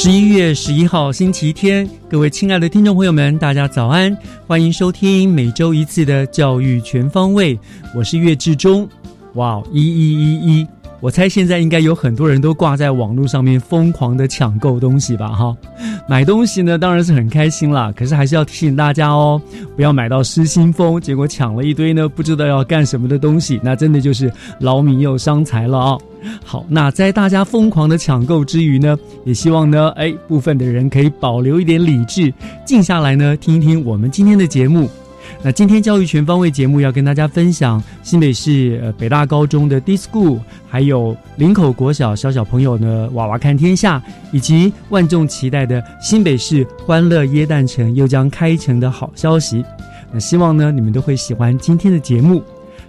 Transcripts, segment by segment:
十一月十一号星期天，各位亲爱的听众朋友们，大家早安！欢迎收听每周一次的教育全方位，我是岳志忠。哇，一一一一！我猜现在应该有很多人都挂在网络上面疯狂的抢购东西吧？哈，买东西呢当然是很开心啦，可是还是要提醒大家哦，不要买到失心疯，结果抢了一堆呢不知道要干什么的东西，那真的就是劳民又伤财了啊！好，那在大家疯狂的抢购之余呢，也希望呢，哎，部分的人可以保留一点理智，静下来呢，听一听我们今天的节目。那今天教育全方位节目要跟大家分享新北市呃北大高中的 D School，还有林口国小小小朋友呢娃娃看天下，以及万众期待的新北市欢乐耶诞城又将开城的好消息。那希望呢你们都会喜欢今天的节目。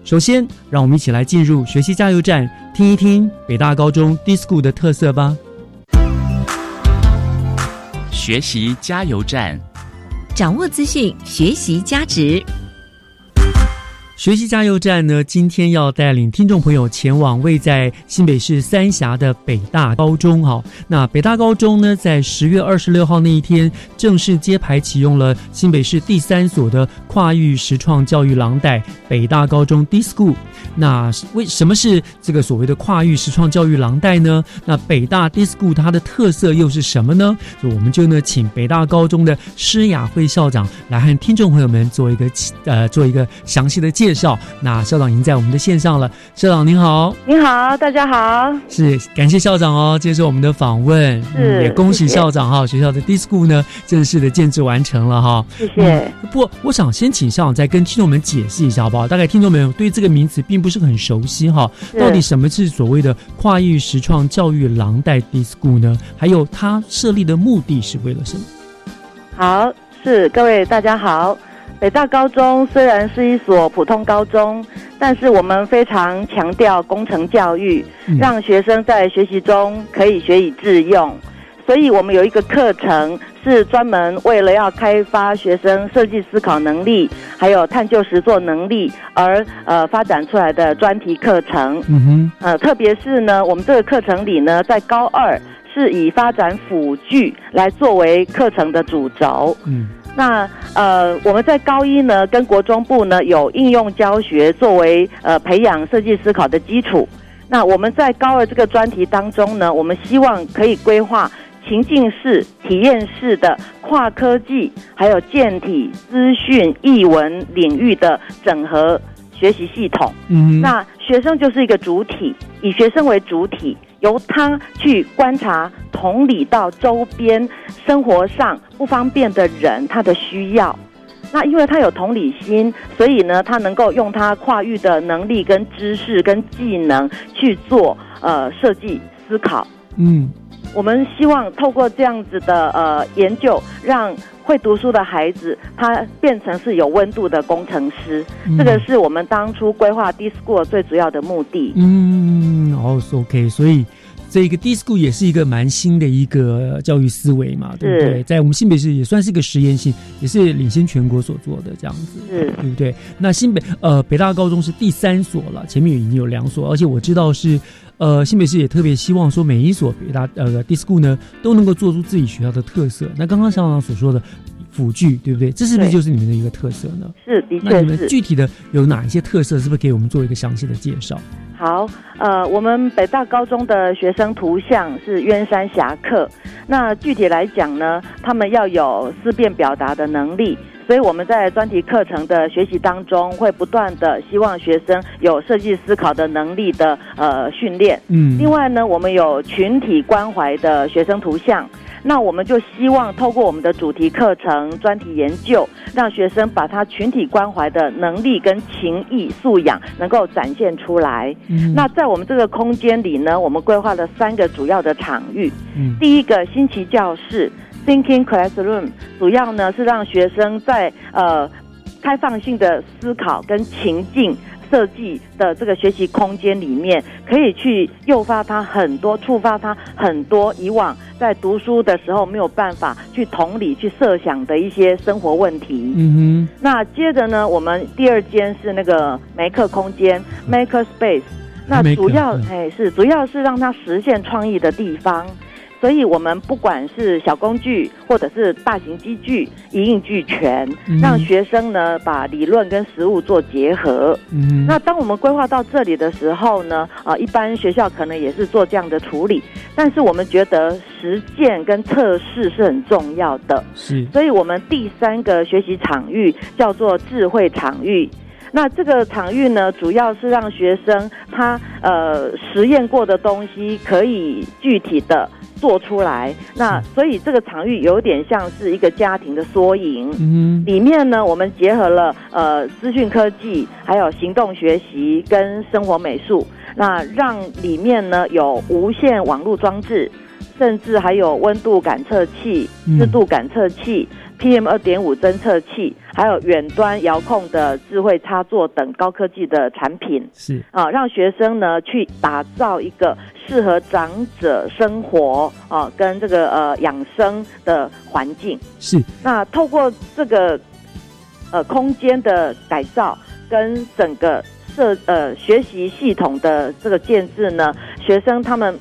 首先，让我们一起来进入学习加油站，听一听北大高中 D School 的特色吧。学习加油站。掌握资讯，学习价值。学习加油站呢，今天要带领听众朋友前往位在新北市三峡的北大高中。哈，那北大高中呢，在十月二十六号那一天正式揭牌启用了新北市第三所的跨域实创教育廊带——北大高中 DISCO。那为什么是这个所谓的跨域实创教育廊带呢？那北大 DISCO 它的特色又是什么呢？所以我们就呢，请北大高中的施雅慧校长来和听众朋友们做一个呃做一个详细的介绍。那校长已经在我们的线上了，校长您好，您好，大家好，是感谢校长哦，接受我们的访问，是也恭喜校长哈，学校的 D School 呢正式的建制完成了哈，谢谢。不我想先请校长再跟听众们解释一下好不好？大概听众们对这个名词并不是很熟悉哈，到底什么是所谓的跨域实创教育廊带 D School 呢？还有它设立的目的是为了什么？好，是各位大家好。北大高中虽然是一所普通高中，但是我们非常强调工程教育，让学生在学习中可以学以致用。所以我们有一个课程是专门为了要开发学生设计思考能力，还有探究实作能力而呃发展出来的专题课程。嗯哼，呃，特别是呢，我们这个课程里呢，在高二是以发展辅具来作为课程的主轴。嗯。那呃，我们在高一呢，跟国中部呢有应用教学作为呃培养设计思考的基础。那我们在高二这个专题当中呢，我们希望可以规划情境式、体验式的跨科技，还有健体、资讯、译文领域的整合学习系统。嗯，那学生就是一个主体，以学生为主体。由他去观察、同理到周边生活上不方便的人他的需要，那因为他有同理心，所以呢，他能够用他跨域的能力、跟知识、跟技能去做呃设计思考。嗯，我们希望透过这样子的呃研究，让会读书的孩子他变成是有温度的工程师。这个是我们当初规划 D School 最主要的目的。嗯，哦，OK，所以这个 D School 也是一个蛮新的一个教育思维嘛，对不对？在我们新北市也算是一个实验性，也是领先全国所做的这样子，是对不对？那新北呃北大高中是第三所了，前面已经有两所，而且我知道是呃新北市也特别希望说每一所北大呃 D School 呢都能够做出自己学校的特色。那刚刚校长所说的辅具，对不对？这是不是就是你们的一个特色呢？是，的那你们确是。具体的有哪一些特色？是不是给我们做一个详细的介绍？好，呃，我们北大高中的学生图像是渊山侠客。那具体来讲呢，他们要有思辨表达的能力，所以我们在专题课程的学习当中，会不断的希望学生有设计思考的能力的呃训练。嗯，另外呢，我们有群体关怀的学生图像。那我们就希望透过我们的主题课程、专题研究，让学生把他群体关怀的能力跟情谊素养能够展现出来。嗯那在我们这个空间里呢，我们规划了三个主要的场域。嗯第一个新奇教室 （Thinking Classroom） 主要呢是让学生在呃开放性的思考跟情境。设计的这个学习空间里面，可以去诱发他很多、触发他很多以往在读书的时候没有办法去同理、去设想的一些生活问题。嗯哼那接着呢，我们第二间是那个梅克空间 （Maker Space），那主要嗯哎是主要是让他实现创意的地方。所以，我们不管是小工具或者是大型机具，一应俱全，嗯让学生呢把理论跟实物做结合。嗯，那当我们规划到这里的时候呢，啊，一般学校可能也是做这样的处理，但是我们觉得实践跟测试是很重要的。是所以我们第三个学习场域叫做智慧场域。那这个场域呢，主要是让学生他呃实验过的东西可以具体的做出来。那所以这个场域有点像是一个家庭的缩影。嗯，里面呢，我们结合了呃资讯科技，还有行动学习跟生活美术，那让里面呢有无线网络装置，甚至还有温度感测器、嗯湿度感测器、PM 二点五侦测器，还有远端遥控的智慧插座等高科技的产品。是啊，让学生呢去打造一个适合长者生活啊跟这个呃养生的环境。是，那透过这个呃空间的改造跟整个设呃学习系统的这个建制呢，学生他们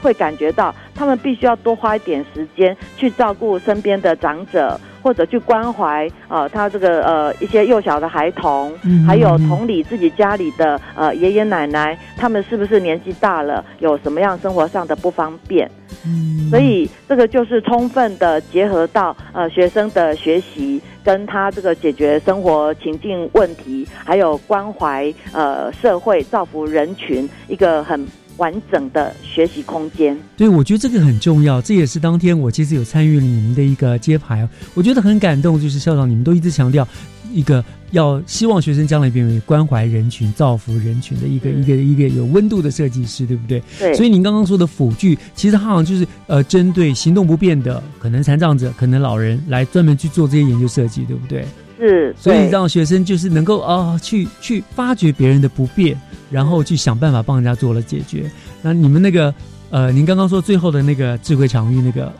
会感觉到，他们必须要多花一点时间去照顾身边的长者，或者去关怀呃他这个呃一些幼小的孩童，嗯还有同理自己家里的呃爷爷奶奶，他们是不是年纪大了，有什么样生活上的不方便？嗯所以这个就是充分的结合到呃学生的学习，跟他这个解决生活情境问题，还有关怀呃社会、造福人群一个很完整的学习空间。对，我觉得这个很重要，这也是当天我其实有参与你们的一个揭牌，我觉得很感动。就是校长，你们都一直强调一个要希望学生将来变为关怀人群、造福人群的一个、嗯一个一个有温度的设计师，对不对？对，所以您刚刚说的辅具，其实它好像就是呃，针对行动不便的，可能残障者、可能老人来专门去做这些研究设计，对不对？是，所以让学生就是能够啊、去去发掘别人的不便，然后去想办法帮人家做了解决。那你们那个呃，您刚刚说最后的那个智慧场域那个是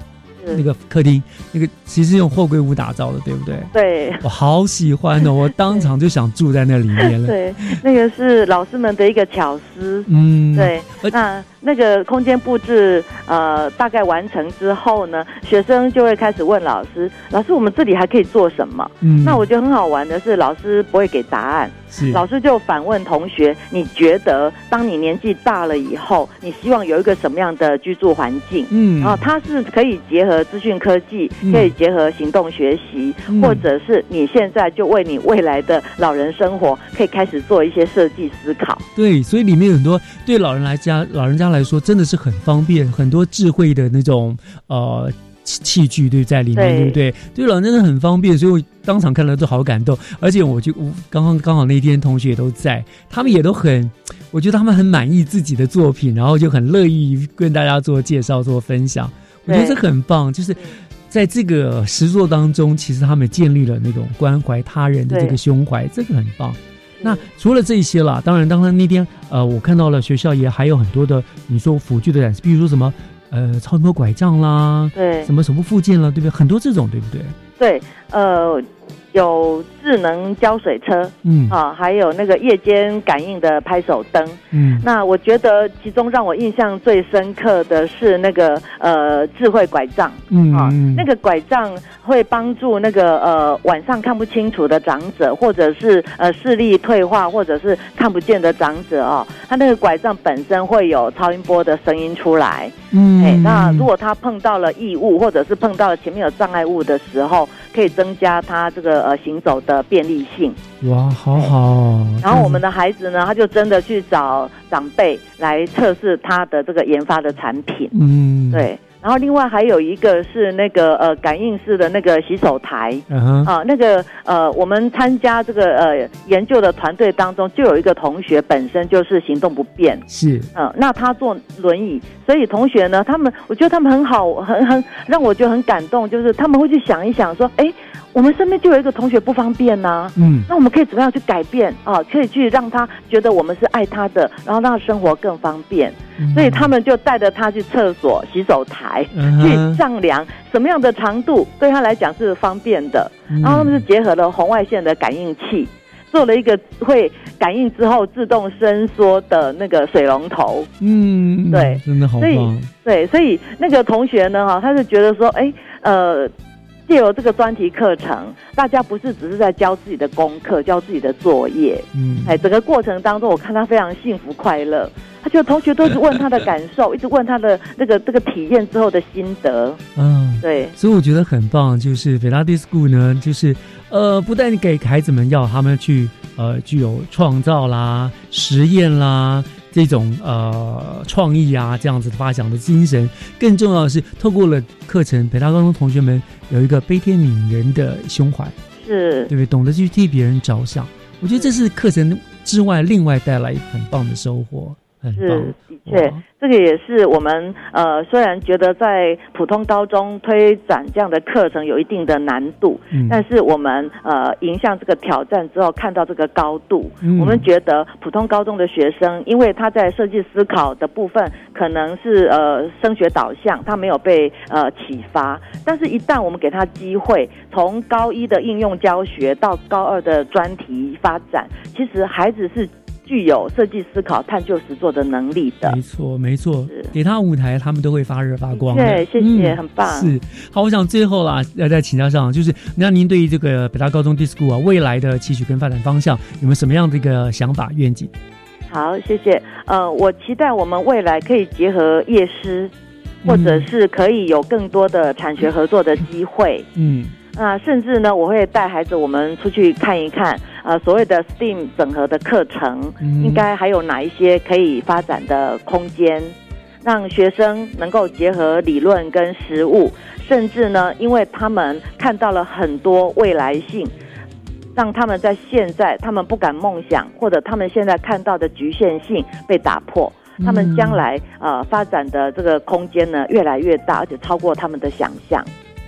那个客厅，那个其实用货柜屋打造的，对不对？对。我好喜欢哦，我当场就想住在那里面了。对，那个是老师们的一个巧思。嗯，对，那那个空间布置呃大概完成之后呢，学生就会开始问老师：“老师，我们这里还可以做什么？”嗯，那我觉得很好玩的是，老师不会给答案，是老师就反问同学：“你觉得当你年纪大了以后，你希望有一个什么样的居住环境？”嗯，然后它是可以结合资讯科技，嗯可以结合行动学习，嗯或者是你现在就为你未来的老人生活，可以开始做一些设计思考。对，所以里面有很多对老人来家老人家来说真的是很方便，很多智慧的那种呃器器具对在里面，对对不对？对了真的很方便，所以我当场看了都好感动。而且我就我刚刚刚好那天同学也都在，他们也都很，我觉得他们很满意自己的作品，然后就很乐意跟大家做介绍、做分享。我觉得这很棒，就是。在这个实作当中，其实他们建立了那种关怀他人的这个胸怀，这个很棒。那除了这些啦，当然，当然那天呃，我看到了学校也还有很多的你说辅具的展示，比如说什么呃超音波拐杖啦，对什么什么附件啦，对不对？很多这种，对不对？对，呃，有智能浇水车嗯啊，还有那个夜间感应的拍手灯。嗯那我觉得其中让我印象最深刻的是那个呃智慧拐杖啊，嗯啊那个拐杖会帮助那个呃晚上看不清楚的长者，或者是呃视力退化或者是看不见的长者哦，他那个拐杖本身会有超音波的声音出来，嗯。哎，那如果他碰到了异物，或者是碰到了前面有障碍物的时候，可以增加他这个呃行走的便利性。哇，好好哦，然后我们的孩子呢，他就真的去找长辈来测试他的这个研发的产品。嗯，对，然后另外还有一个是那个呃感应式的那个洗手台。啊，那个呃，我们参加这个呃研究的团队当中，就有一个同学本身就是行动不便，是，嗯，那他坐轮椅，所以同学呢，他们我觉得他们很好，很很让我觉得很感动，就是他们会去想一想说，哎，我们身边就有一个同学不方便呐、嗯那我们可以怎么样去改变啊？可以去让他觉得我们是爱他的，然后让他生活更方便。所以他们就带着他去厕所、洗手台，去丈量什么样的长度对他来讲是方便的。嗯然后他们是结合了红外线的感应器，做了一个会感应之后自动伸缩的那个水龙头。嗯，对真的好所以棒，对，所以那个同学呢，哈，他是觉得说，哎，呃。借由这个专题课程，大家不是只是在教自己的功课、教自己的作业，嗯，哎，整个过程当中，我看他非常幸福快乐。他觉得同学都是问他的感受，一直问他的那个这个体验之后的心得。嗯，对，所以我觉得很棒，就是北大 d i School 呢，就是呃，不但给孩子们要他们去呃具有创造啦、实验啦这种呃创意啊这样子发想的精神，更重要的是透过了课程，北大高中同学们有一个悲天悯人的胸怀，是。对不对？懂得去替别人着想，我觉得这是课程之外另外带来很棒的收获，是，。的确哇，这个也是我们呃，虽然觉得在普通高中推展这样的课程有一定的难度，嗯。但是我们呃迎向这个挑战之后，看到这个高度，嗯。我们觉得普通高中的学生，因为他在设计思考的部分可能是呃升学导向，他没有被呃启发，但是一旦我们给他机会，从高一的应用教学到高二的专题发展，其实孩子是具有设计思考、探究实作的能力的。没错，没错是，给他舞台，他们都会发热发光的。对，谢谢，嗯很棒。是好，我想最后啦，要再请教上，就是那您对于这个北大高中 DISCO 啊未来的期许跟发展方向，有没有什么样的一个想法愿景？好，谢谢。呃，我期待我们未来可以结合夜师，或者是可以有更多的产学合作的机会。嗯那、甚至呢，我会带孩子我们出去看一看，呃，所谓的 STEAM 整合的课程，嗯应该还有哪一些可以发展的空间，让学生能够结合理论跟实物，甚至呢，因为他们看到了很多未来性，让他们在现在他们不敢梦想，或者他们现在看到的局限性被打破。他们将来呃发展的这个空间呢越来越大，而且超过他们的想象。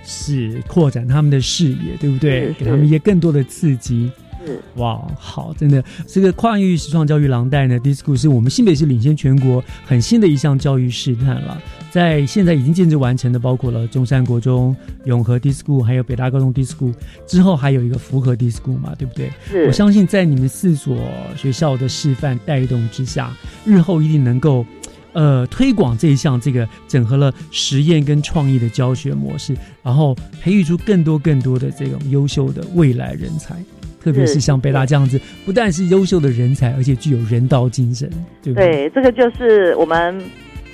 是扩展他们的视野，对不对？给他们一些更多的刺激。是哇，好，真的，这个跨域实创教育廊带呢，DISCO 是我们新北市领先全国很新的一项教育试探了。在现在已经建制完成的，包括了中山国中、永和 DISCO，还有北大高中 DISCO，之后还有一个福和 DISCO 嘛，对不对？我相信在你们四所学校的示范带动之下，日后一定能够。呃，推广这一项这个整合了实验跟创意的教学模式，然后培育出更多更多的这种优秀的未来人才，特别是是像北大这样子，不但是优秀的人才，而且具有人道精神，对不对？对，这个就是我们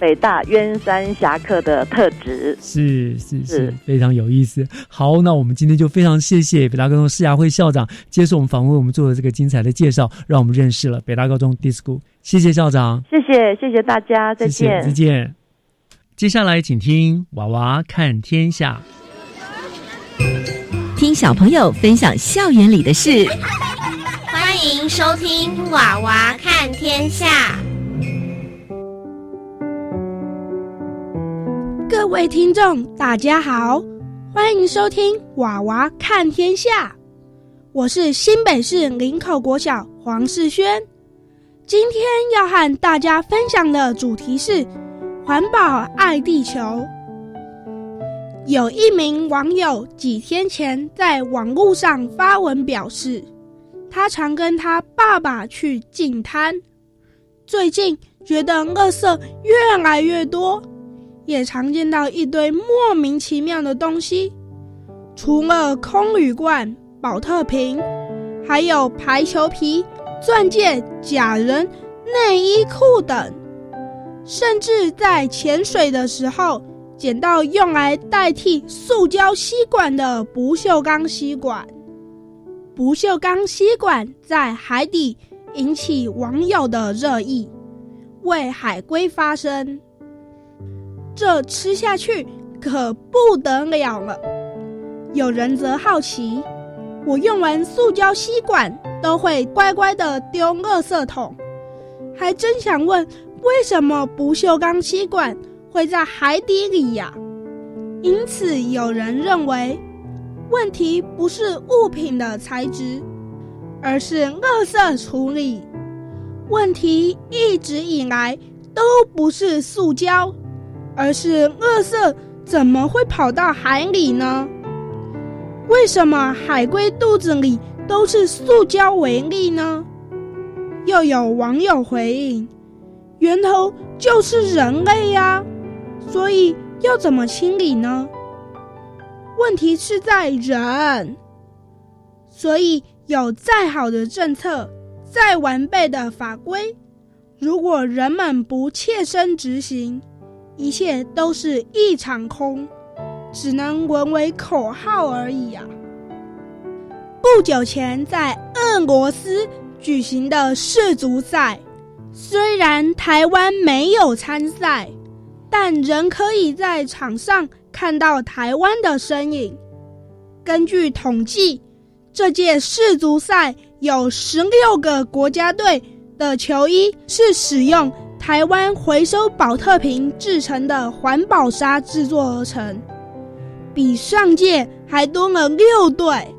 北大渊山侠客的特质。是是是是，非常有意思。好，那我们今天就非常谢谢北大高中世雅会校长接受我们访问，我们做的这个精彩的介绍，让我们认识了北大高中 DISCO。谢谢校长，谢谢，谢谢大家，再谢谢见。再见。接下来请听娃娃看天下。听小朋友分享校园里的事。欢迎收听《娃娃看天下》。各位听众，大家好，欢迎收听《娃娃看天下》，我是新北市林口国小黄世轩。今天要和大家分享的主题是环保爱地球。有一名网友几天前在网络上发文表示，他常跟他爸爸去净滩，最近觉得垃圾越来越多，也常见到一堆莫名其妙的东西，除了空铝罐。保特瓶，还有排球皮、钻戒、假人、内衣裤等，甚至在潜水的时候捡到用来代替塑胶吸管的不锈钢吸管。不锈钢吸管在海底引起网友的热议，为海龟发声。这吃下去可不得了了。有人则好奇。我用完塑胶吸管都会乖乖的丢垃圾桶，还真想问为什么不锈钢吸管会在海底里呀？因此有人认为，问题不是物品的材质，而是垃圾处理。问题一直以来都不是塑胶，而是垃圾怎么会跑到海里呢？为什么海龟肚子里都是塑胶为例呢？又有网友回应：源头就是人类呀，所以要怎么清理呢？问题是在人，所以有再好的政策、再完备的法规，如果人们不切身执行，一切都是一场空。只能沦为口号而已啊！不久前在俄罗斯举行的世足赛，虽然台湾没有参赛，但仍可以在场上看到台湾的身影。根据统计，这届世足赛有十六个国家队的球衣是使用台湾回收保特瓶制成的环保纱制作而成。比上届还多了六队。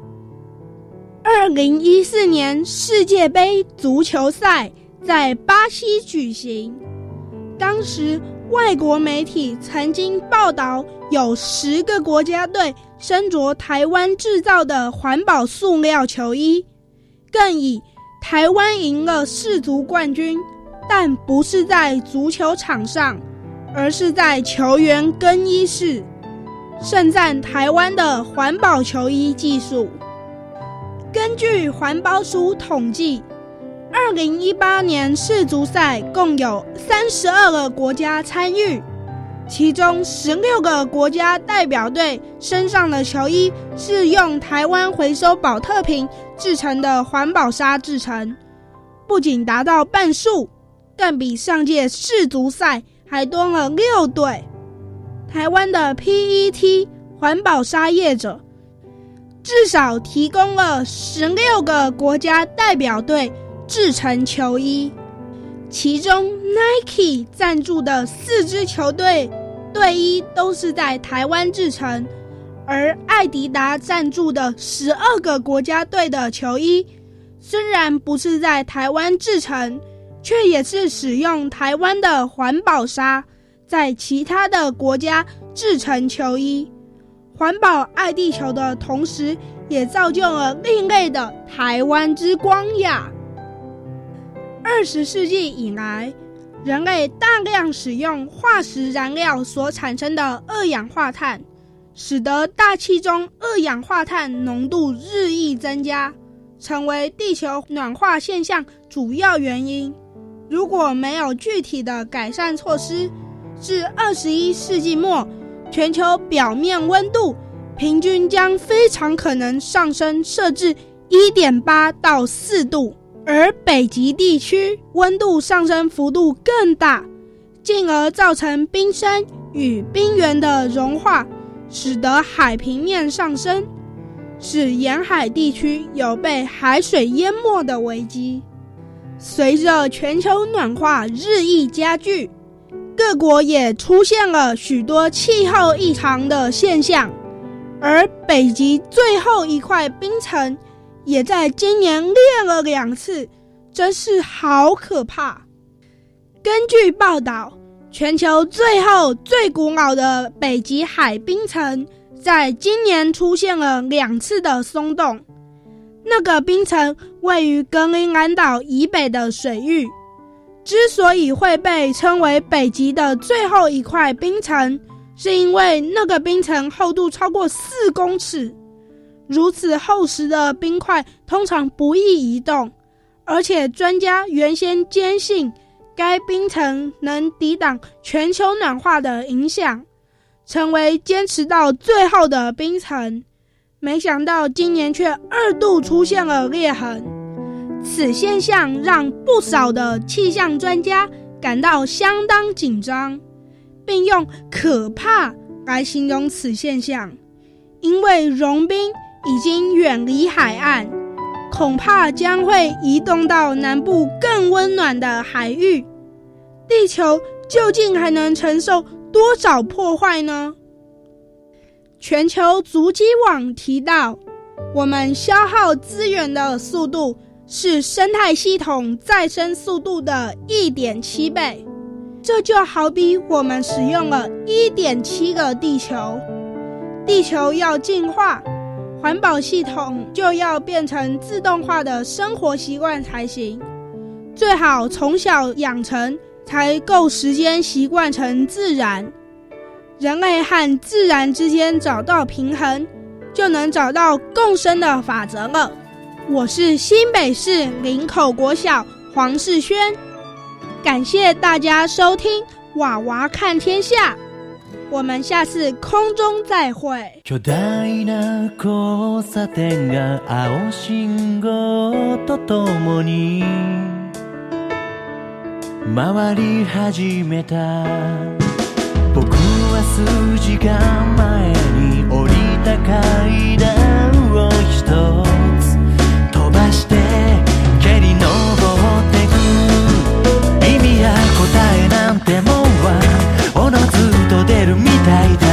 二零一四年世界杯足球赛在巴西举行，当时外国媒体曾经报道有十个国家队身着台湾制造的环保塑料球衣，更以台湾赢了世足冠军，但不是在足球场上，而是在球员更衣室。盛赞台湾的环保球衣技术。根据环保署统计，二零一八年世足赛共有三十二个国家参与，其中十六个国家代表队身上的球衣是用台湾回收保特瓶制成的环保纱制成，不仅达到半数，更比上届世足赛还多了六队。台湾的 PET 环保沙业者至少提供了十六个国家代表队制成球衣，其中 Nike 赞助的四支球队队衣都是在台湾制成，而艾迪达赞助的十二个国家队的球衣虽然不是在台湾制成，却也是使用台湾的环保纱。在其他的国家制成球衣，环保爱地球的同时，也造就了另类的台湾之光呀。二十世纪以来，人类大量使用化石燃料所产生的二氧化碳，使得大气中二氧化碳浓度日益增加，成为地球暖化现象主要原因。如果没有具体的改善措施，至二十一世纪末，全球表面温度平均将非常可能上升，设置一点八到四度，而北极地区温度上升幅度更大，进而造成冰山与冰原的融化，使得海平面上升，使沿海地区有被海水淹没的危机。随着全球暖化日益加剧。各国也出现了许多气候异常的现象，而北极最后一块冰层也在今年裂了两次，真是好可怕。根据报道，全球最后最古老的北极海冰层，在今年出现了两次的松动。那个冰层位于格陵兰岛以北的水域。之所以会被称为北极的最后一块冰层，是因为那个冰层厚度超过四公尺。如此厚实的冰块通常不易移动，而且专家原先坚信该冰层能抵挡全球暖化的影响，成为坚持到最后的冰层。没想到今年却二度出现了裂痕，此现象让不少的气象专家感到相当紧张，并用“可怕”来形容此现象，因为融冰。已经远离海岸，恐怕将会移动到南部更温暖的海域。地球究竟还能承受多少破坏呢？全球足迹网提到，我们消耗资源的速度是生态系统再生速度的一点七倍。这就好比我们使用了一点七个地球，地球要进化。环保系统就要变成自动化的生活习惯才行，最好从小养成，才够时间习惯成自然。人类和自然之间找到平衡，就能找到共生的法则了。我是新北市林口国小黄世轩，感谢大家收听《娃娃看天下》。我们下次空中再会。巨大な交差点が青信号とともに回り始めた僕は 数時間前に降りた階段を一つ飛ばして蹴り登ってく。意味や答えなんてもんはおのずと出るみたいだ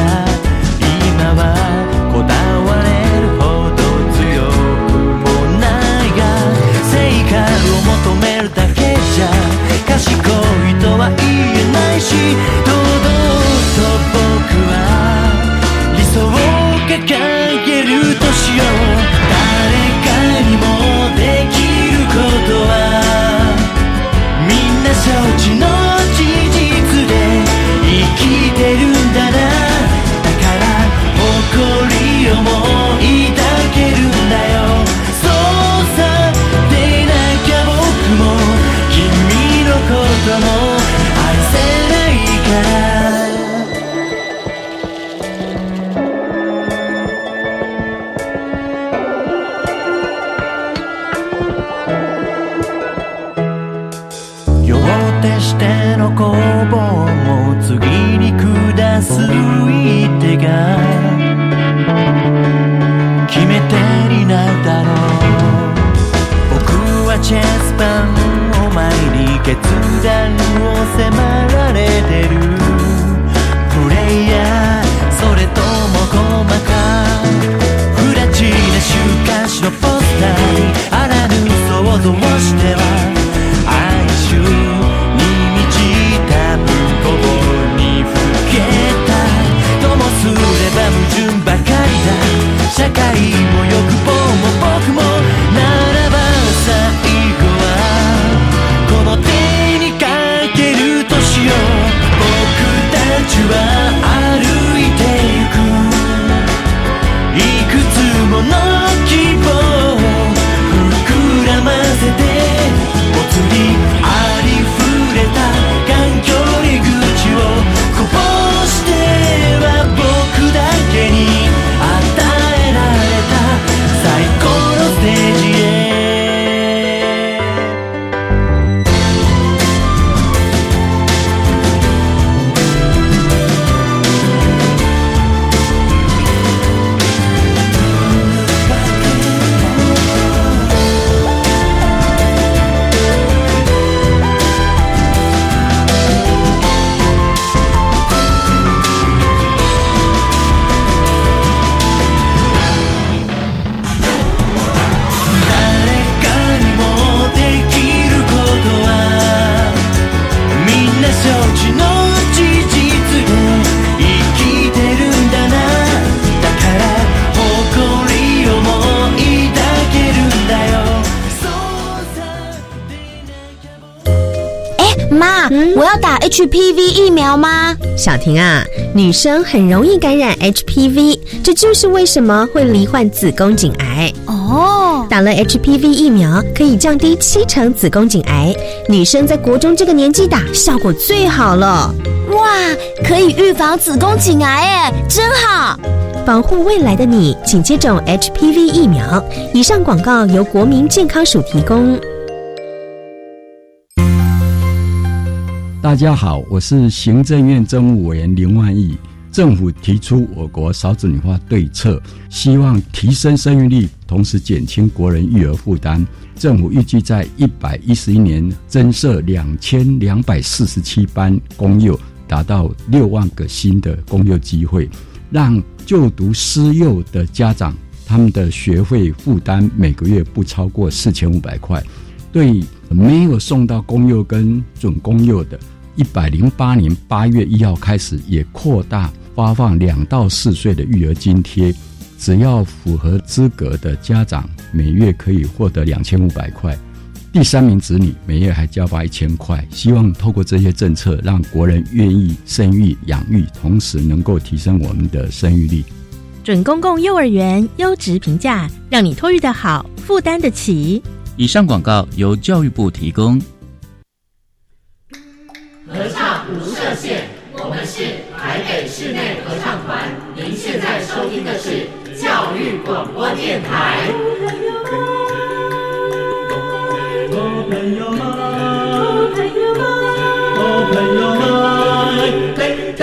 疫苗吗？小婷啊，女生很容易感染 HPV，这就是为什么会罹患子宫颈癌。哦，打了 HPV 疫苗可以降低七成子宫颈癌，女生在国中这个年纪打效果最好了。哇，可以预防子宫颈癌哎，真好！保护未来的你，请接种 HPV 疫苗。以上广告由国民健康署提供。大家好，我是行政院政务委员林万亿。政府提出我国少子女化对策，希望提升生育率，同时减轻国人育儿负担。政府预计在一百一十一年增设两千两百四十七班公幼，达到六万个新的公幼机会，让就读私幼的家长他们的学费负担每个月不超过四千五百块。对没有送到公幼跟准公幼的，一百零八年八月一号开始也扩大发放两到四岁的育儿津贴，只要符合资格的家长，每月可以获得两千五百块。第三名子女每月还交发一千块。希望透过这些政策，让国人愿意生育养育，同时能够提升我们的生育率。准公共幼儿园优质评价，让你托育的好，负担得起。以上广告由教育部提供。合唱无设限，我们是台北室内合唱团。您现在收听的是教育广播电台。哦朋友们，哦朋友们，哦朋友们，嘿嘿，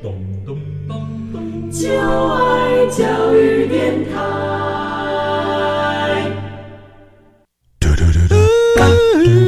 咚咚咚咚咚咚咚，就爱教育电台。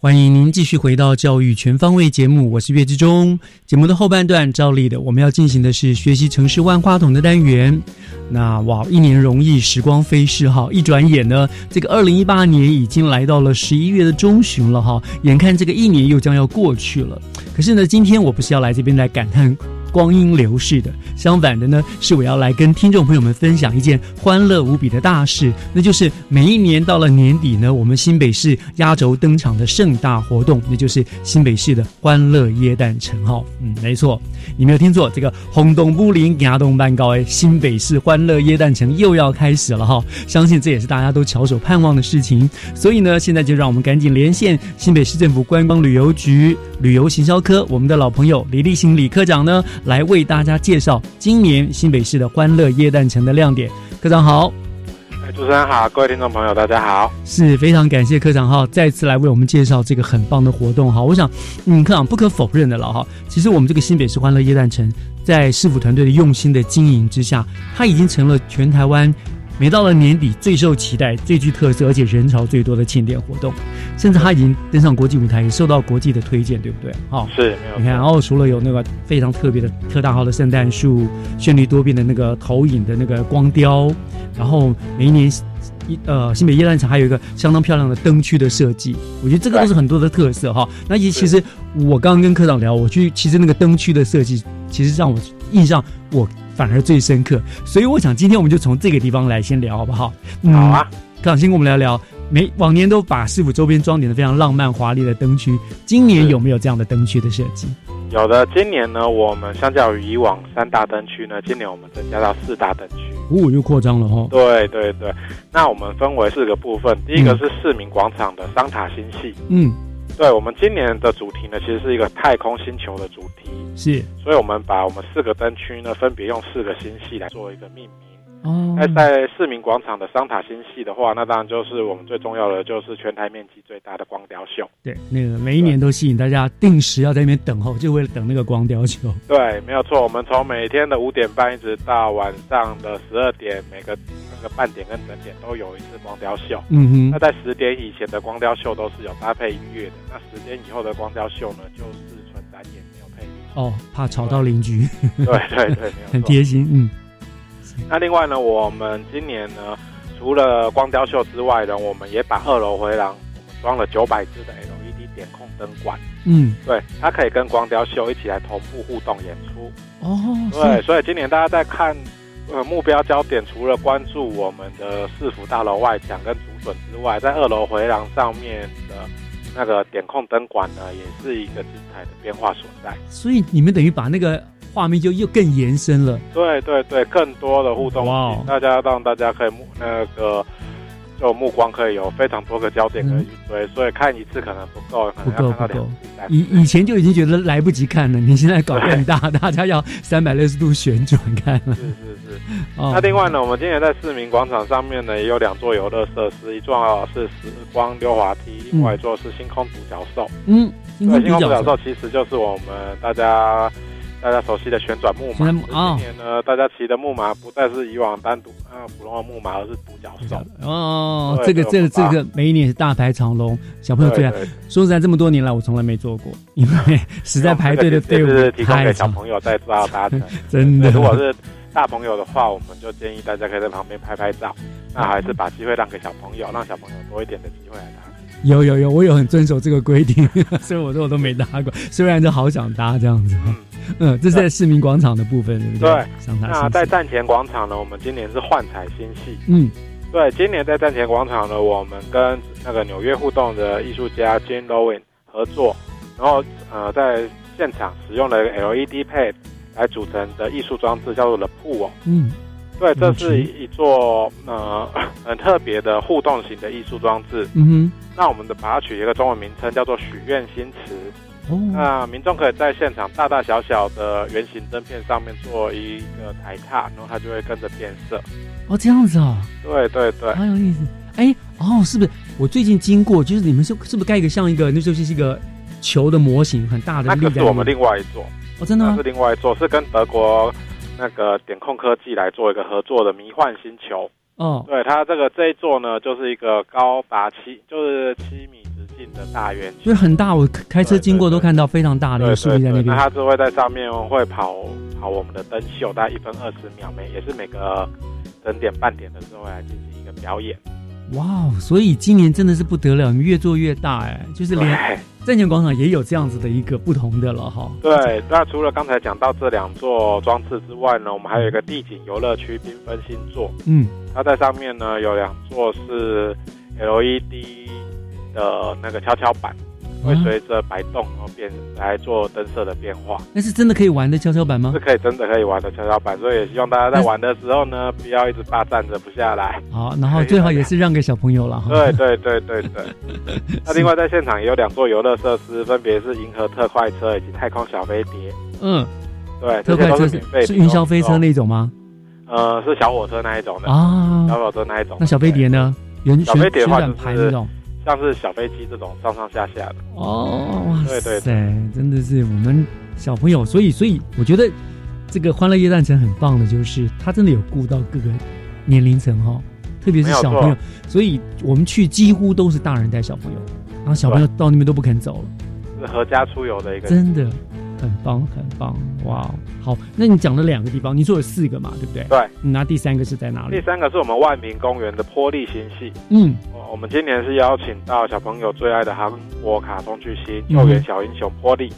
欢迎您继续回到教育全方位节目，我是岳志忠。节目的后半段，照例的我们要进行的是学习城市万花筒的单元。那哇，一年容易，时光飞逝哈，一转眼呢，这个二零一八年已经来到了十一月的中旬了哈，眼看这个一年又将要过去了。可是呢，今天我不是要来这边来感叹。光阴流逝的，相反的呢，是我要来跟听众朋友们分享一件欢乐无比的大事，那就是每一年到了年底呢，我们新北市压轴登场的盛大活动，那就是新北市的欢乐耶诞城哈。嗯，没错，你没有听错，这个轰动不林亚东班高哎，新北市欢乐耶诞城又要开始了哈。相信这也是大家都翘首盼望的事情，所以呢，现在就让我们赶紧连线新北市政府观光旅游局旅游行销科，我们的老朋友李立行李科长呢。来为大家介绍今年新北市的欢乐耶诞城的亮点。科长好，主持人好，各位听众朋友大家好，是非常感谢科长哈，再次来为我们介绍这个很棒的活动哈。我想，嗯，科长不可否认的了哈，其实我们这个新北市欢乐夜诞城，在市府团队的用心的经营之下，它已经成了全台湾。每到了年底，最受期待、最具特色，而且人潮最多的庆典活动，甚至他已经登上国际舞台，也受到国际的推荐，对不对？哦，是没有。你看，然后除了有那个非常特别的特大号的圣诞树，绚丽多变的那个投影的那个光雕，然后每一年一呃新北夜诞城还有一个相当漂亮的灯区的设计，我觉得这个都是很多的特色哈。那也其实我刚刚跟科长聊，我去其实那个灯区的设计，其实让我印象我。反而最深刻，所以我想今天我们就从这个地方来先聊，好不好？好啊，科长先跟我们聊聊，每往年都把市府周边装点的非常浪漫华丽的灯区，今年有没有这样的灯区的设计？有的，今年呢，我们相较于以往三大灯区呢，今年我们增加到四大灯区，哦，又扩张了哈。对对对，那我们分为四个部分，第一个是市民广场的桑塔星系，嗯。对我们今年的主题呢，其实是一个太空星球的主题，是，所以我们把我们四个灯区呢，分别用四个星系来做一个命名。哦，那在市民广场的桑塔星系的话，那当然就是我们最重要的，就是全台面积最大的光雕秀。对，那个每一年都吸引大家定时要在那边等候，就为了等那个光雕秀。对，没有错，我们从每天的五点半一直到晚上的十二点，每个那个半点跟整点都有一次光雕秀。嗯哼。那在十点以前的光雕秀都是有搭配音乐的，那十点以后的光雕秀呢，就是纯展演，没有配音。哦，怕吵到邻居。对对对，很贴心。嗯。那另外呢，我们今年呢，除了光雕秀之外呢，我们也把二楼回廊我们装了九百支的 LED 点控灯管。嗯，对，它可以跟光雕秀一起来同步互动演出。哦，对，所以今年大家在看呃目标焦点，除了关注我们的市府大楼外墙跟竹笋之外，在二楼回廊上面的那个点控灯管呢，也是一个精彩的变化所在。所以你们等于把那个。画面就又更延伸了，对对对，更多的互动性，大家让大家可以目那个就目光可以有非常多个焦点可以去追，所以看一次可能不够，可能要看到两次。以以前就已经觉得来不及看了，你现在搞更大，大家要三百六十度旋转看了。是是是。那另外呢，我们今年在市民广场上面呢，也有两座游乐设施，一座是时光溜滑梯，另外一座是星空独角兽。嗯，星空独角兽其实就是我们大家。大家熟悉的旋转木马，今年呢，大家骑的木马不再是以往单独啊普通的木马，而是独角兽。哦，这个这个这个每一年是大排长龙，小朋友最爱。说实在，这么多年来我从来没做过，因为 实在排队的队伍提供给小朋友在道搭乘。真的，如果是大朋友的话，我们就建议大家可以在旁边拍拍照。那还是把机会让给小朋友，让小朋友多一点的机会来搭。有有有，我有很遵守这个规定，所以我说我都没搭过，虽然就好想搭这样子。嗯，这是在市民广场的部分，对不对？对。那在站前广场呢？我们今年是幻彩新戏。嗯，对，今年在站前广场呢，我们跟那个纽约互动的艺术家 Jane Lowen 合作，然后呃，在现场使用了 LED pad 来组成的艺术装置，叫做 The Pool。嗯，对，这是一座呃 很特别的互动型的艺术装置。嗯哼，那我们的把它取一个中文名称，叫做许愿星池。那民众可以在现场大大小小的圆形灯片上面做一个踩踏，然后它就会跟着变色。哦，这样子哦。对对对，很有意思。哎，哦，是不是？我最近经过，就是你们是是不是盖一个像一个那就是一个球的模型，很大的。那个是我们另外一座。哦，真的吗？是另外一座，是跟德国那个点控科技来做一个合作的迷幻星球。哦，对，它这个这一座呢，就是一个高达七，就是七米。直径的大圆所以很大，我开车经过都看到非常大的一个树立在那边。那它是会在上面会跑跑我们的灯秀，大概一分二十秒，每也是每个整点半点的时候来进行一个表演。哇哦！所以今年真的是不得了，你越做越大哎，就是连站前广场也有这样子的一个不同的了哈。对，那除了刚才讲到这两座装置之外呢，我们还有一个地景游乐区缤纷星座。嗯，它在上面呢有两座是 LED。的那个跷跷板会随着摆动然后变来做灯色的变化。那是真的可以玩的跷跷板吗？是可以真的可以玩的跷跷板，所以也希望大家在玩的时候呢，不要一直霸占着不下来。好，然后最好也是让给小朋友了。对对对对对。那另外在现场也有两座游乐设施，分别是银河特快车以及太空小飞碟。嗯，对，特快车是是云霄飞车那种吗？呃，是小火车那一种的啊，小火车那一种。那小飞碟呢？小飞碟的话那种。像是小飞机这种上上下下的。哦，哇对对对，真的是我们小朋友，所以所以我觉得这个欢乐夜战城很棒的，就是他真的有顾到各个年龄层哈，特别是小朋友，所以我们去几乎都是大人带小朋友，然后小朋友到那边都不肯走了，是合家出游的一个真的。很棒，很棒，哇！好，那你讲了两个地方，你说有四个嘛，对不对？对。那第三个是在哪里？第三个是我们万民公园的坡地星系。嗯，我们今年是邀请到小朋友最爱的韩国卡通巨星幼园小英雄坡地。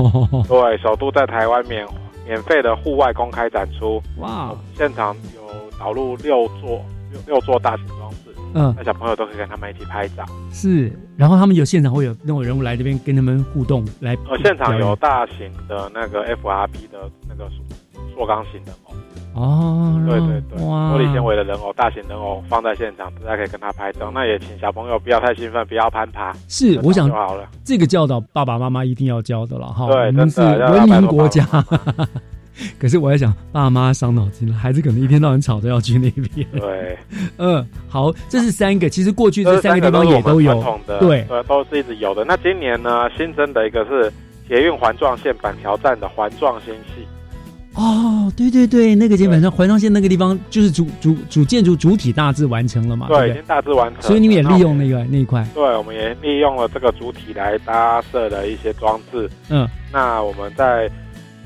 对，首都在台湾免免费的户外公开展出。哇！现场有导入六座六六座大型装置。嗯，那小朋友都可以跟他们一起拍照。是，然后他们有现场会有那种人物来这边跟他们互动，来。呃，现场有大型的那个 FRP 的那个塑钢型人偶。哦，对对对，玻璃纤维的人偶，大型人偶放在现场，大家可以跟他拍照。那也请小朋友不要太兴奋，不要攀爬。是，我想好了，这个教导爸爸妈妈一定要教的了哈。对，我们是文明国家。可是我在想，爸妈伤脑筋了，孩子可能一天到晚吵着要去那边。对，嗯，好，这是三个，其实过去这三个地方也都有，对，对，都是一直有的。那今年呢，新增的一个是捷运环状线板桥站的环状星系。哦，对对对，那个基本上环状线那个地方就是主主主建筑主体大致完成了嘛？对，已经大致完成。所以你们也利用那个那一块？对，我们也利用了这个主体来搭设的一些装置。嗯，那我们在。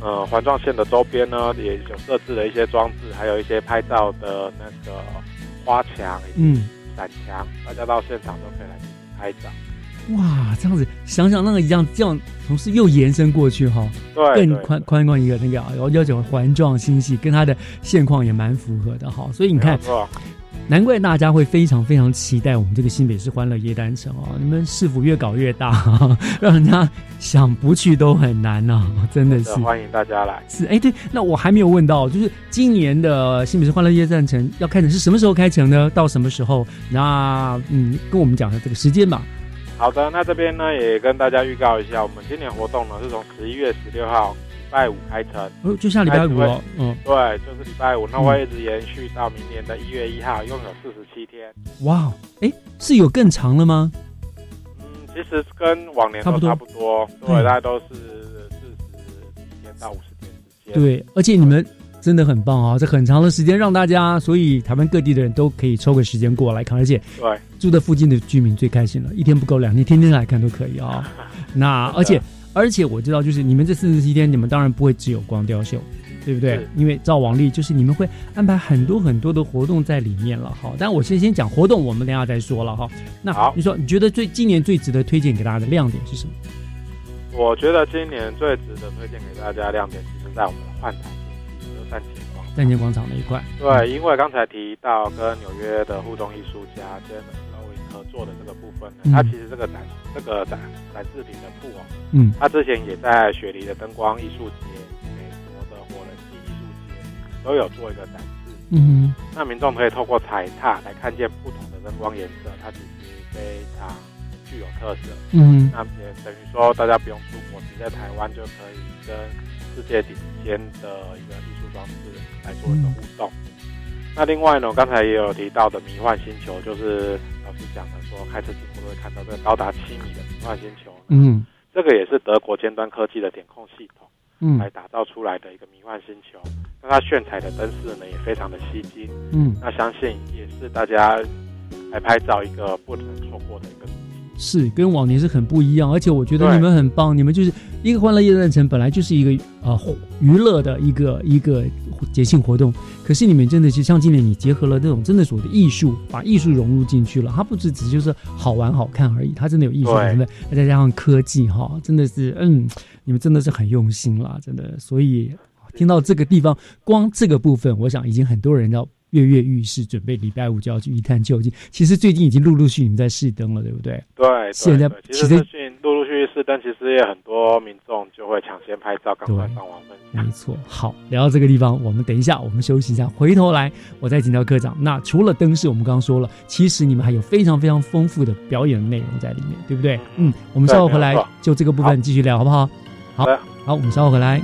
呃环状线的周边呢，也有设置了一些装置，还有一些拍照的那个花墙、嗯伞墙，大家到现场都可以来拍照。哇，这样子想想那个一样，这样同时又延伸过去哈，对更宽宽广一个那个，然后要讲环状星系，跟它的现况也蛮符合的哈，所以你看。难怪大家会非常非常期待我们这个新北市欢乐夜单城哦！你们市府越搞越大，让人家想不去都很难呐，真的是。欢迎大家来。是哎，对，那我还没有问到，就是今年的新北市欢乐夜单城要开城是什么时候开城呢？到什么时候？那嗯，跟我们讲一下这个时间吧。好的，那这边呢也跟大家预告一下，我们今年活动呢是从十一月十六号。礼拜五开城，哦，就下礼拜五哦，嗯，对，就是礼拜五，那会一直延续到明年的一月一号，一共有四十七天。哇，哎，是有更长了吗？嗯，其实跟往年都差不多，对，大概都是四十天到五十天之间。对，而且你们真的很棒啊，这很长的时间让大家，所以台湾各地的人都可以抽个时间过来看，而且对住在附近的居民最开心了，一天不够，两天天天来看都可以啊。那而且。而且我知道，就是你们这四十七天，你们当然不会只有光雕秀，对不对？因为照王丽，就是你们会安排很多很多的活动在里面了。哈。但我先先讲活动，我们等下再说了哈。那你说，你觉得最今年最值得推荐给大家的亮点是什么？我觉得今年最值得推荐给大家亮点，其实在我们的换台就站前广站前广场那一块。对，因为刚才提到跟纽约的互动艺术家跟。合作的这个部分呢，它其实这个展这个展展示品的铺哦，嗯，他之前也在雪梨的灯光艺术节、美国的火人祭艺术节都有做一个展示，嗯，那民众可以透过踩踏来看见不同的灯光颜色，它其实非常具有特色，嗯，那也等于说大家不用出国，直接在台湾就可以跟世界顶尖的一个艺术装置来做一个互动。那另外呢，刚才也有提到的迷幻星球，就是老师讲的说，开车经过都会看到这个高达七米的迷幻星球。嗯，这个也是德国尖端科技的点控系统，嗯，来打造出来的一个迷幻星球。那它炫彩的灯饰呢，也非常的吸睛。嗯，那相信也是大家来拍照一个不能错过的一个。是跟往年是很不一样，而且我觉得你们很棒，你们就是一个欢乐夜诞城，本来就是一个呃娱乐的一个一个节庆活动，可是你们真的是像今年你结合了这种真的所谓的艺术，把艺术融入进去了，它不只只就是好玩好看而已，它真的有艺术成分，再加上科技哈，真的是嗯，你们真的是很用心啦，真的，所以听到这个地方，光这个部分，我想已经很多人要。跃跃欲试，准备礼拜五就要去一探究竟。其实最近已经陆陆续续你们在试灯了，对不对？对，现在其实陆陆续续试灯，其实也很多民众就会抢先拍照，赶快上网分享。没错，好，聊到这个地方，我们等一下，我们休息一下，回头来我再请教科长。那除了灯饰，我们刚刚说了，其实你们还有非常非常丰富的表演内容在里面，对不对？嗯，我们稍后回来就这个部分继续聊，好不好？好，好，我们稍后回来。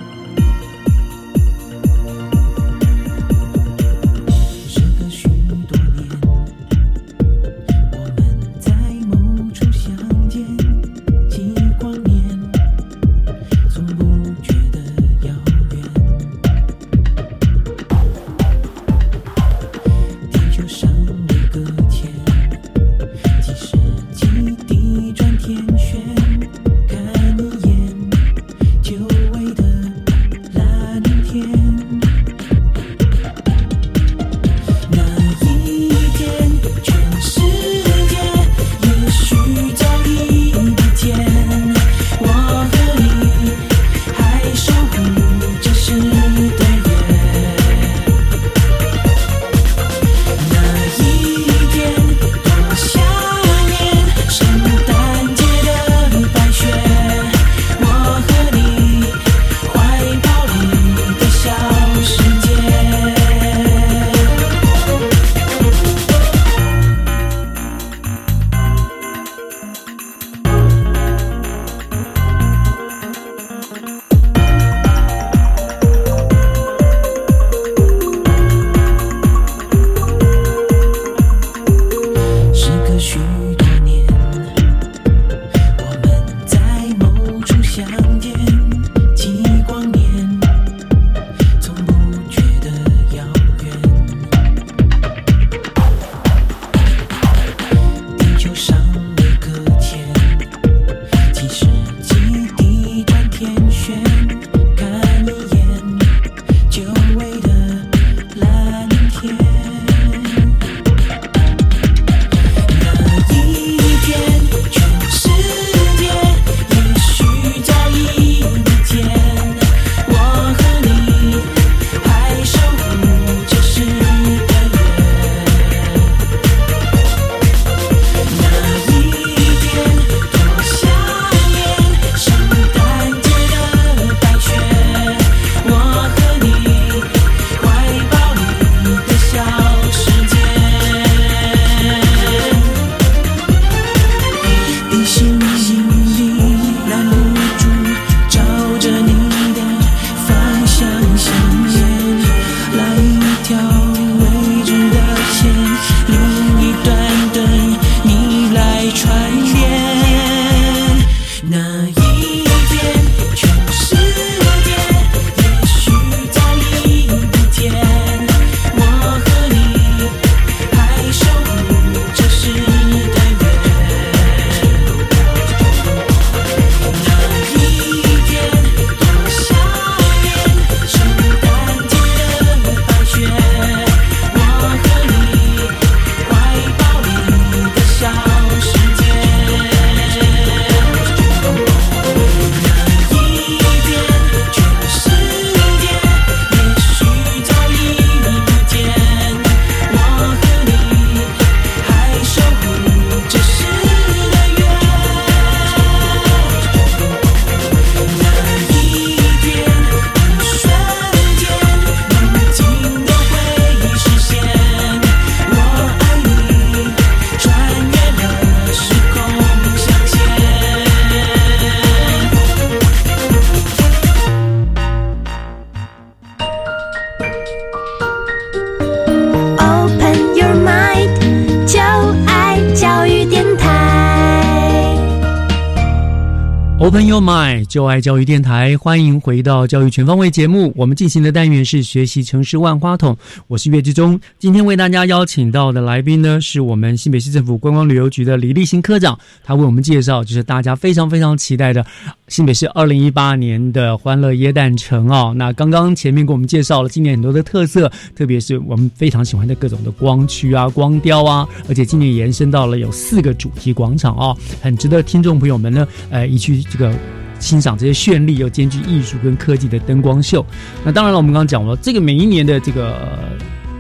就爱教育电台，欢迎回到教育全方位节目。我们进行的单元是学习城市万花筒，我是岳志忠。今天为大家邀请到的来宾呢，是我们新北市政府观光旅游局的李立新科长，他为我们介绍就是大家非常非常期待的新北市二零一八年的欢乐耶诞城哦。那刚刚前面给我们介绍了今年很多的特色，特别是我们非常喜欢的各种的光区啊、光雕啊，而且今年延伸到了有四个主题广场哦，很值得听众朋友们呢，呃，一去这个欣赏这些绚丽又兼具艺术跟科技的灯光秀。那当然了，我们刚刚讲了，这个每一年的这个呃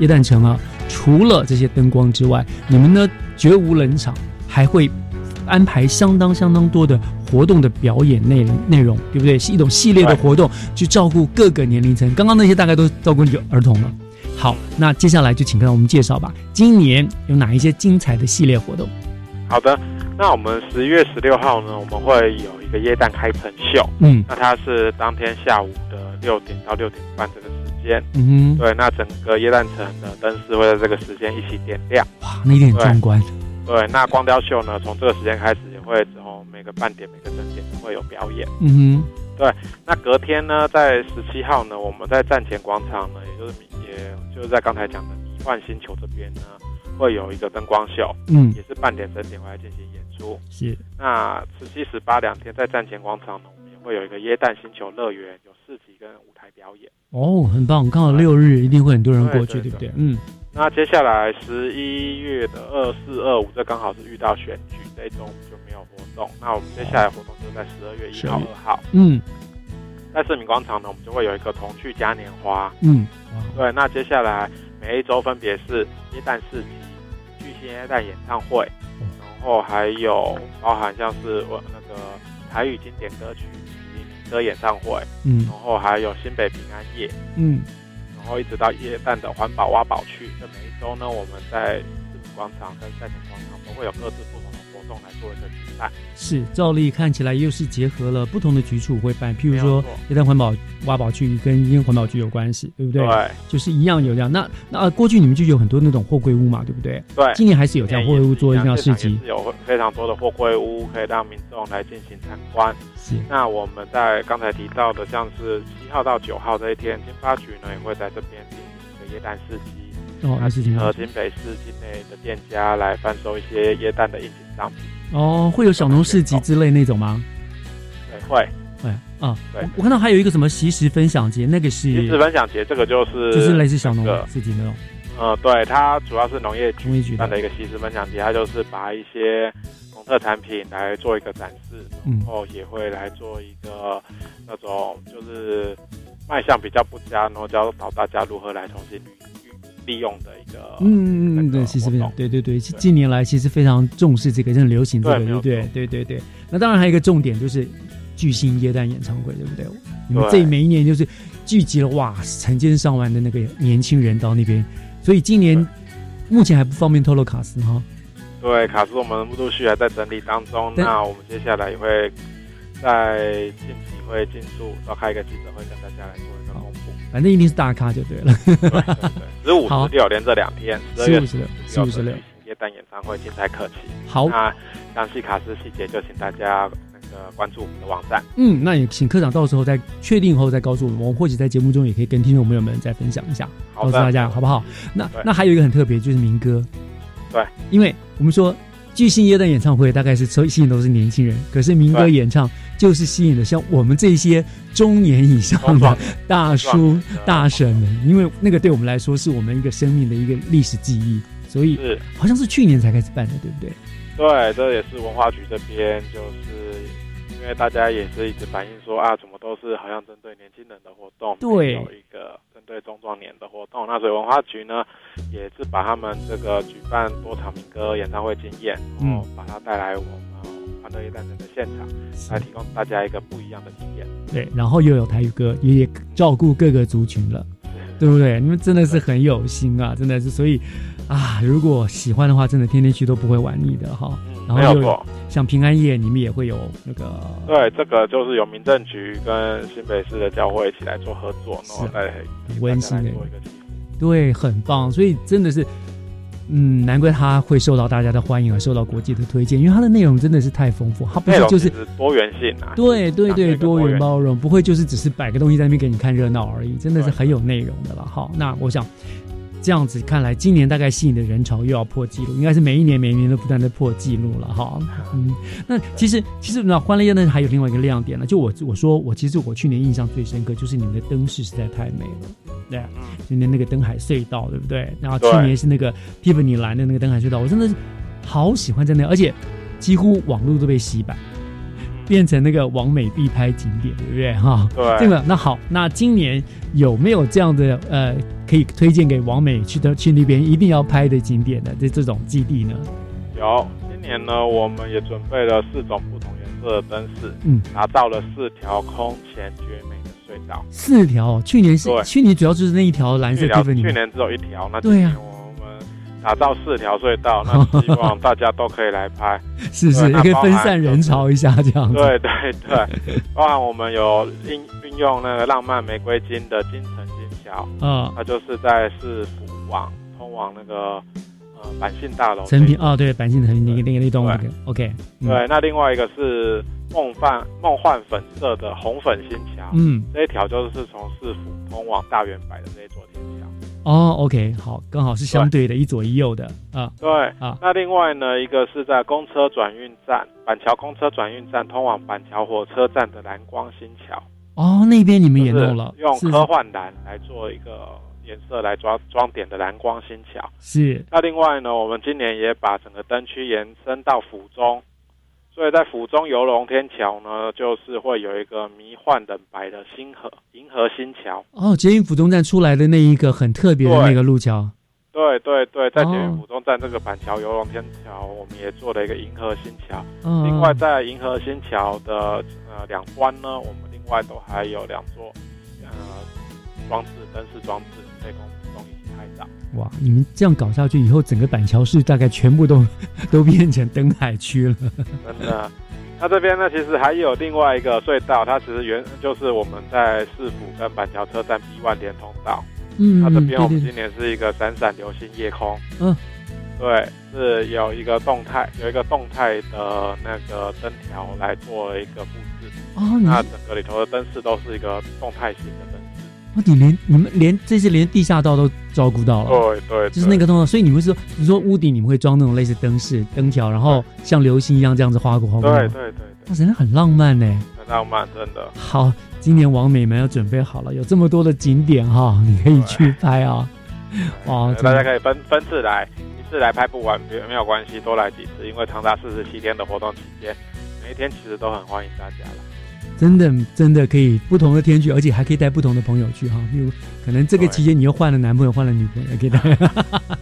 耶诞城啊，除了这些灯光之外，你们呢绝无冷场，还会安排相当相当多的活动的表演内容内容，对不对？是一种系列的活动，去照顾各个年龄层。刚刚那些大概都照顾有儿童了。好，那接下来就请跟我们介绍吧，今年有哪一些精彩的系列活动？好的，那我们十一月十六号呢，我们会有一个耶诞开城秀。嗯那它是当天下午的六点到六点半这个时间。嗯哼对，那整个耶诞城的灯饰会在这个时间一起点亮。哇，那一定很壮观。对，那光雕秀呢，从这个时间开始也会从每个半点、每个整点都会有表演。嗯哼对，那隔天呢，在十七号呢，我们在站前广场呢，也就是也就是在刚才讲的迷幻星球这边呢，会有一个灯光秀，嗯也是半点整点会来进行演出。是。那十七、十八两天在站前广场呢，我们也会有一个耶诞星球乐园，有市集跟舞台表演。哦，很棒！刚好六日一定会很多人过去，对不对？嗯，那接下来十一月的二四、二五，这刚好是遇到选举，这一周我们就没有活动。那我们接下来活动就在十二月一号、二号，嗯在市民广场呢，我们就会有一个童趣嘉年华。嗯，对，那接下来每一周分别是耶诞市集、巨星耶诞演唱会，然后还有包含像是我那个台语经典歌曲以及民歌演唱会，嗯然后还有新北平安夜，嗯，然后一直到耶诞的环保挖宝区。这每一周呢，我们在市民广场跟赛前广场都会有各自不同的活动来做一个举办。是照例看起来又是结合了不同的局处会办，譬如说没有错一旦环保挖宝区跟因环保局有关系，对不对？对，就是一样有这样。那那、呃过去你们就有很多那种货柜屋嘛，对不对？对，今年还是有这样货柜屋做一样的市集。是有非常多的货柜屋可以让民众来进行参观。是那我们在刚才提到的，像是七号到九号这一天，经发局呢也会在这边进行一个耶诞市集。哦那是和新北市境内的店家来贩售一些椰蛋的应景商品。哦，会有小农市集之类那种吗？对，会。会啊，对我我看到还有一个什么习食分享节，那个是习食分享节这个就是就是类似小农那个市集那种。呃，对，它主要是农业局办的一个西食分享节，它就是把一些农特产品来做一个展示，嗯然后也会来做一个那种就是卖相比较不佳，然后教导大家如何来重新利利用的一个嗯嗯嗯，对，其实非常对对对，近年来其实非常重视这个，很流行这个，对对对？对对对。那当然还有一个重点就是巨星耶诞演唱会，对不对？你们对这每一年就是聚集了哇成千上万的那个年轻人到那边，所以今年目前还不方便透露卡斯哈。对，卡斯我们陆续还在整理当中，那我们接下来也会在近期会进驻召开一个记者会，跟大家来做一个公。布。反正一定是大咖就对了。十五、好十六连这两天，十二15月16 15 16耶诞演唱会精彩可期。好那详细卡司细节就请大家那个关注我们的网站。嗯，那也请科长到时候再确定后再告诉我们，我们或许在节目中也可以跟听众朋友们再分享一下，好告诉大家好不好？那那还有一个很特别，就是民歌，对，因为我们说巨星耶诞演唱会大概是吸吸引都是年轻人，可是民歌演唱就是吸引了像我们这些中年以上的大叔大婶们，因为那个对我们来说是我们一个生命的一个历史记忆，所以是。好像是去年才开始办的，对不对？对，这也是文化局这边，就是因为大家也是一直反映说啊，怎么都是好像针对年轻人的活动，对有一个针对中壮年的活动。那所以文化局呢，也是把他们这个举办多场民歌演唱会经验，然后把它带来我们欢乐夜诞城的现场，来提供大家一个不一样的经验。对，然后又有台语歌，也也照顾各个族群了，对不对？你们真的是很有心啊，真的是，所以啊，如果喜欢的话，真的天天去都不会玩腻的哈。然后没有错像平安夜，你们也会有那个对，这个就是由民政局跟新北市的教会一起来做合作，然后来很温馨的大家来做一个祈福。对，很棒，所以真的是。嗯，难怪他会受到大家的欢迎，而受到国际的推荐，因为它的内容真的是太丰富，它不内容是就是多元性啊，对对对，多元元包容，不会就是只是摆个东西在那边给你看热闹而已，真的是很有内容的了。好，那我想这样子看来，今年大概吸引的人潮又要破纪录，应该是每一年每一年都不断的破纪录了哈。嗯，那其实其实那欢乐夜呢还有另外一个亮点呢，就我我说我其实我去年印象最深刻就是你们的灯饰实在太美了，对啊，今年那个灯海隧道对不对？然后去年是那个 Tiffany 蓝的那个灯海隧道，我真的是好喜欢在那，而且几乎网络都被洗版。变成那个王美必拍景点，对不对哈？对这个那好，那今年有没有这样的呃，可以推荐给王美去的去那边一定要拍的景点的这这种基地呢？有，今年呢，我们也准备了四种不同颜色的灯饰，嗯，打造了四条空前绝美的隧道。四条，去年是去年主要就是那一条蓝色去年 Tiffany，去年只有一条，那今对啊年我们打造四条隧道，那希望大家都可以来拍。是是，对也可以分散人潮一下这样子。对对对，包含我们有运运用那个浪漫玫瑰金的金城金桥，嗯它就是在市府往通往那个呃百信大楼成品哦，对，板信成品那个那个那栋那个 OK，嗯。对，那另外一个是梦幻梦幻粉色的红粉新桥，嗯，这一条就是从市府通往大圆柏的这一座天桥。哦，OK，好，刚好是相对的，一左一右的啊。对啊，那另外呢，一个是在公车转运站板桥公车转运站通往板桥火车站的蓝光新桥，哦，那边你们也就是弄了，是用科幻蓝来做一个颜色来装装点的蓝光新桥。是。那另外呢，我们今年也把整个灯区延伸到府中，所以在府中游龙天桥呢，就是会有一个迷幻冷白的星河银河星桥。哦，捷运府中站出来的那一个很特别的对那个路桥，对对对，在捷运哦府中站这个板桥游龙天桥，我们也做了一个银河星桥。嗯另外，在银河星桥的呃两端呢，我们另外都还有两座呃装置灯饰装置，可以供哇，你们这样搞下去以后，整个板桥市大概全部都 都变成灯海区了。真的。那这边呢，其实还有另外一个隧道，它其实原就是我们在市府跟板桥车站 B 万连通道。嗯那这边我们今年是一个闪闪流星夜空。嗯，对，是有一个动态，有一个动态的那个灯条来做一个布置。哦，那整个里头的灯饰都是一个动态型的灯你连你们连这次连地下道都照顾到了。对对，就是那个通道，所以你们是说，你说屋顶你们会装那种类似灯饰、灯条，然后像流星一样这样子划过划过。对对对哇，真的很浪漫呢。很浪漫，真的。好，今年王美们要准备好了，有这么多的景点哈，你可以去拍啊。哇，大家可以分分次来，一次来拍不完，没没有关系，多来几次，因为长达四十七天的活动期间，每一天其实都很欢迎大家了。真的真的可以不同的天去，而且还可以带不同的朋友去哈。比如可能这个期间你又换了男朋友，换了女朋友，也可以带。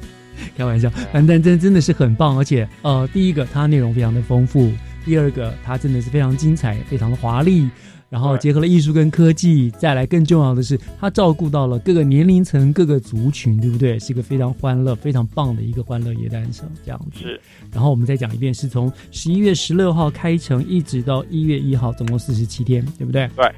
开玩笑，反正真真的是很棒，而且呃，第一个它内容非常的丰富，第二个它真的是非常精彩，非常的华丽，然后结合了艺术跟科技，再来更重要的是，它照顾到了各个年龄层、各个族群，对不对？是一个非常欢乐、非常棒的一个欢乐夜诞城这样子。是。然后我们再讲一遍，是从十一月十六号开城，一直到一月一号，总共四十七天，对不对？对。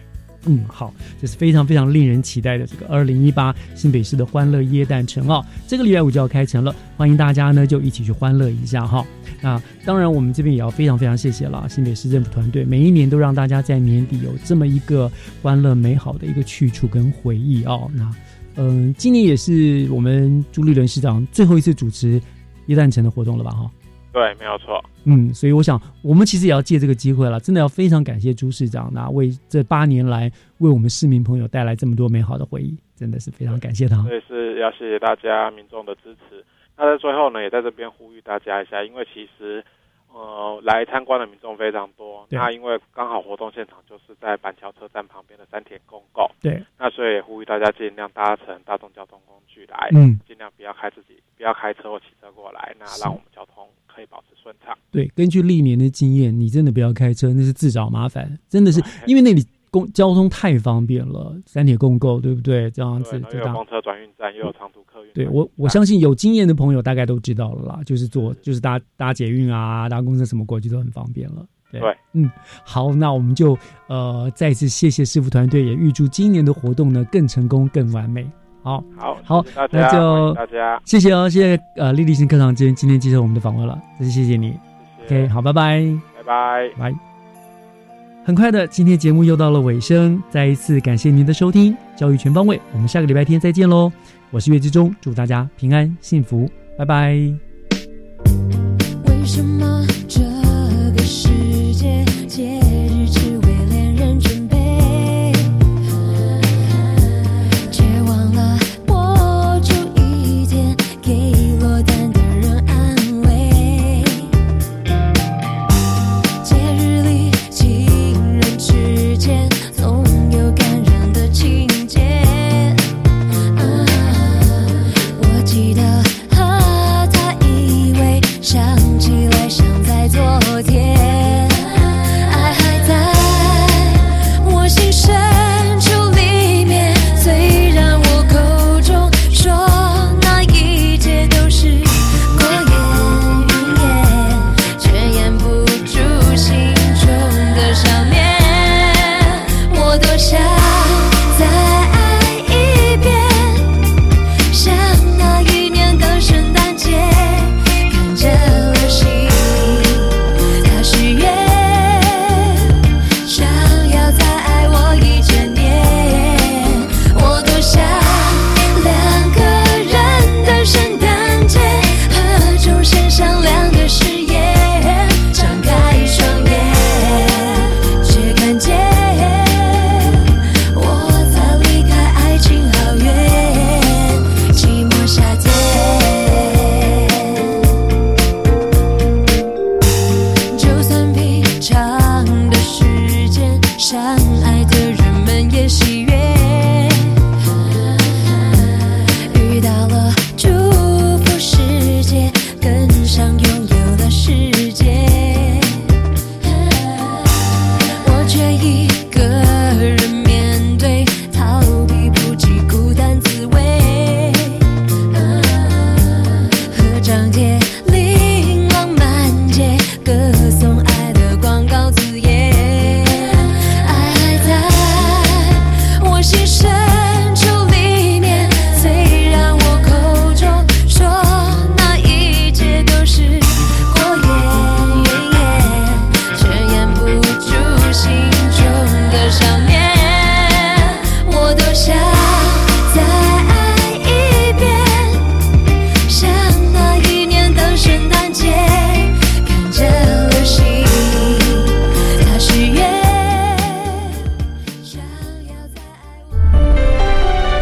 嗯，好，这是非常非常令人期待的这个二零一八新北市的欢乐耶诞城哦，这个礼拜五就要开城了，欢迎大家呢就一起去欢乐一下哈。那当然，我们这边也要非常非常谢谢了新北市政府团队，每一年都让大家在年底有这么一个欢乐美好的一个去处跟回忆哦。那嗯，今年也是我们朱立伦市长最后一次主持耶诞城的活动了吧？哈。对，没有错。嗯，所以我想，我们其实也要借这个机会了，真的要非常感谢朱市长，那为这八年来为我们市民朋友带来这么多美好的回忆，真的是非常感谢他。所以是要谢谢大家民众的支持。那在最后呢，也在这边呼吁大家一下，因为其实呃来参观的民众非常多，那因为刚好活动现场就是在板桥车站旁边的山田公告，对，那所以也呼吁大家尽量搭乘大众交通工具来，嗯，尽量不要开自己不要开车或骑车过来，那让我们交通。可以保持顺畅。对，根据历年的经验，你真的不要开车，那是自找麻烦。真的是因为那里公交通太方便了，三铁共购，对不对？这样子，又有公车转运站，又有长途客运。对我，我相信有经验的朋友大概都知道了啦，就是坐，就是搭搭捷运啊，搭公车什么过去都很方便了。对，嗯，好，那我们就呃再次谢谢师傅团队，也预祝今年的活动呢更成功、更完美。好，好，好，那就大家谢谢哦，谢谢呃丽丽新课堂今今天接受我们的访问了，真是谢谢你。OK，好，拜拜，拜拜，拜。很快的，今天节目又到了尾声，再一次感谢您的收听，教育全方位，我们下个礼拜天再见喽。我是岳志忠，祝大家平安幸福，拜拜。为什么这？